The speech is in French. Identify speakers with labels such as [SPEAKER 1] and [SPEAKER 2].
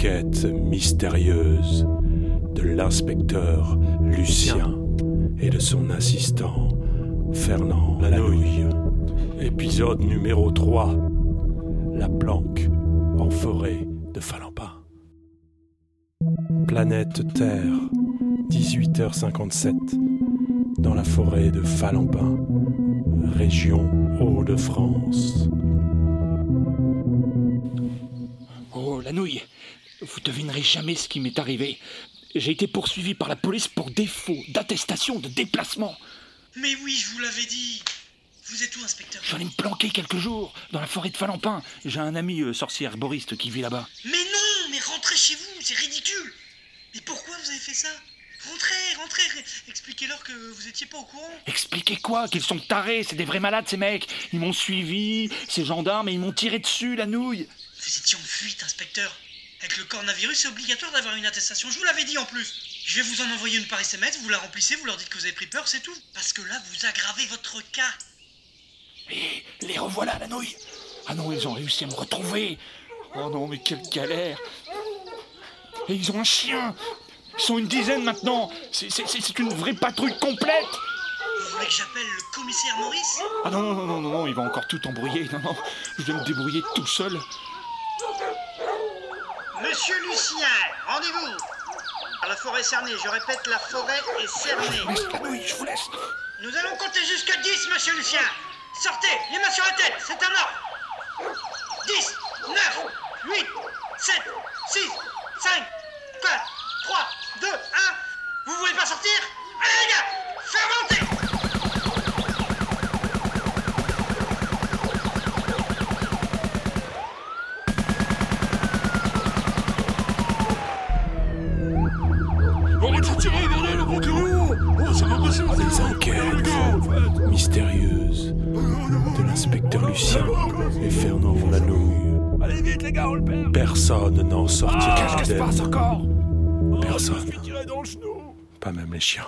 [SPEAKER 1] enquêtes mystérieuses de l'inspecteur Lucien et de son assistant Fernand Lanouille. Épisode numéro 3. La planque en forêt de Falampin. Planète Terre, 18h57, dans la forêt de Falampin, région Hauts-de-France.
[SPEAKER 2] Oh, la nouille Vous devinerez jamais ce qui m'est arrivé. J'ai été poursuivi par la police pour défaut d'attestation de déplacement.
[SPEAKER 3] Mais oui, je vous l'avais dit. Vous êtes où, inspecteur?
[SPEAKER 2] J'allais me planquer quelques jours dans la forêt de Falampin. J'ai un ami euh, sorcier herboriste qui vit là-bas.
[SPEAKER 3] Mais non, mais rentrez chez vous, c'est ridicule. Mais pourquoi vous avez fait ça? Rentrez, rentrez, expliquez-leur que vous étiez pas au courant.
[SPEAKER 2] Expliquez quoi? Qu'ils sont tarés, c'est des vrais malades ces mecs. Ils m'ont suivi, ces gendarmes, et ils m'ont tiré dessus, la nouille.
[SPEAKER 3] Vous étiez en fuite, inspecteur. Avec le coronavirus, c'est obligatoire d'avoir une attestation. Je vous l'avais dit en plus. Je vais vous en envoyer une par SMS, vous la remplissez, vous leur dites que vous avez pris peur, c'est tout. Parce que là, vous aggravez votre cas.
[SPEAKER 2] Et les revoilà, la nouille. Ah non, ils ont réussi à me retrouver. Oh non, mais quelle galère. Et ils ont un chien. Ils sont une dizaine maintenant. C'est- une vraie patrouille complète.
[SPEAKER 3] Vous voulez que j'appelle le commissaire Maurice?
[SPEAKER 2] Ah non, non, non, non, non, non, il va encore tout embrouiller. Non, non, je vais me débrouiller tout seul.
[SPEAKER 3] Monsieur Lucien, rendez-vous La forêt cernée, je répète, la forêt est cernée.
[SPEAKER 2] Laisse la nouille, je vous laisse.
[SPEAKER 3] Nous allons compter jusqu'à 10, monsieur Lucien. Sortez, les mains sur la tête, c'est un ordre. 10, 9, 8, 7, 6, 5, 4, 3, 2, 1. Vous voulez pas sortir? Allez les gars, faites monter
[SPEAKER 4] On va te tirer derrière le banquereau Oh, ça va passer
[SPEAKER 1] Les enquêtes mystérieuses de l'inspecteur Lucien et Fernand Lanouille.
[SPEAKER 4] Allez vite, les gars, on le perd
[SPEAKER 1] Personne n'en sortira
[SPEAKER 2] Qu'est-ce qui se
[SPEAKER 1] indemne.
[SPEAKER 2] passe encore
[SPEAKER 1] Personne.
[SPEAKER 4] Je me suis tiré dans le genou
[SPEAKER 1] Pas même les chiens.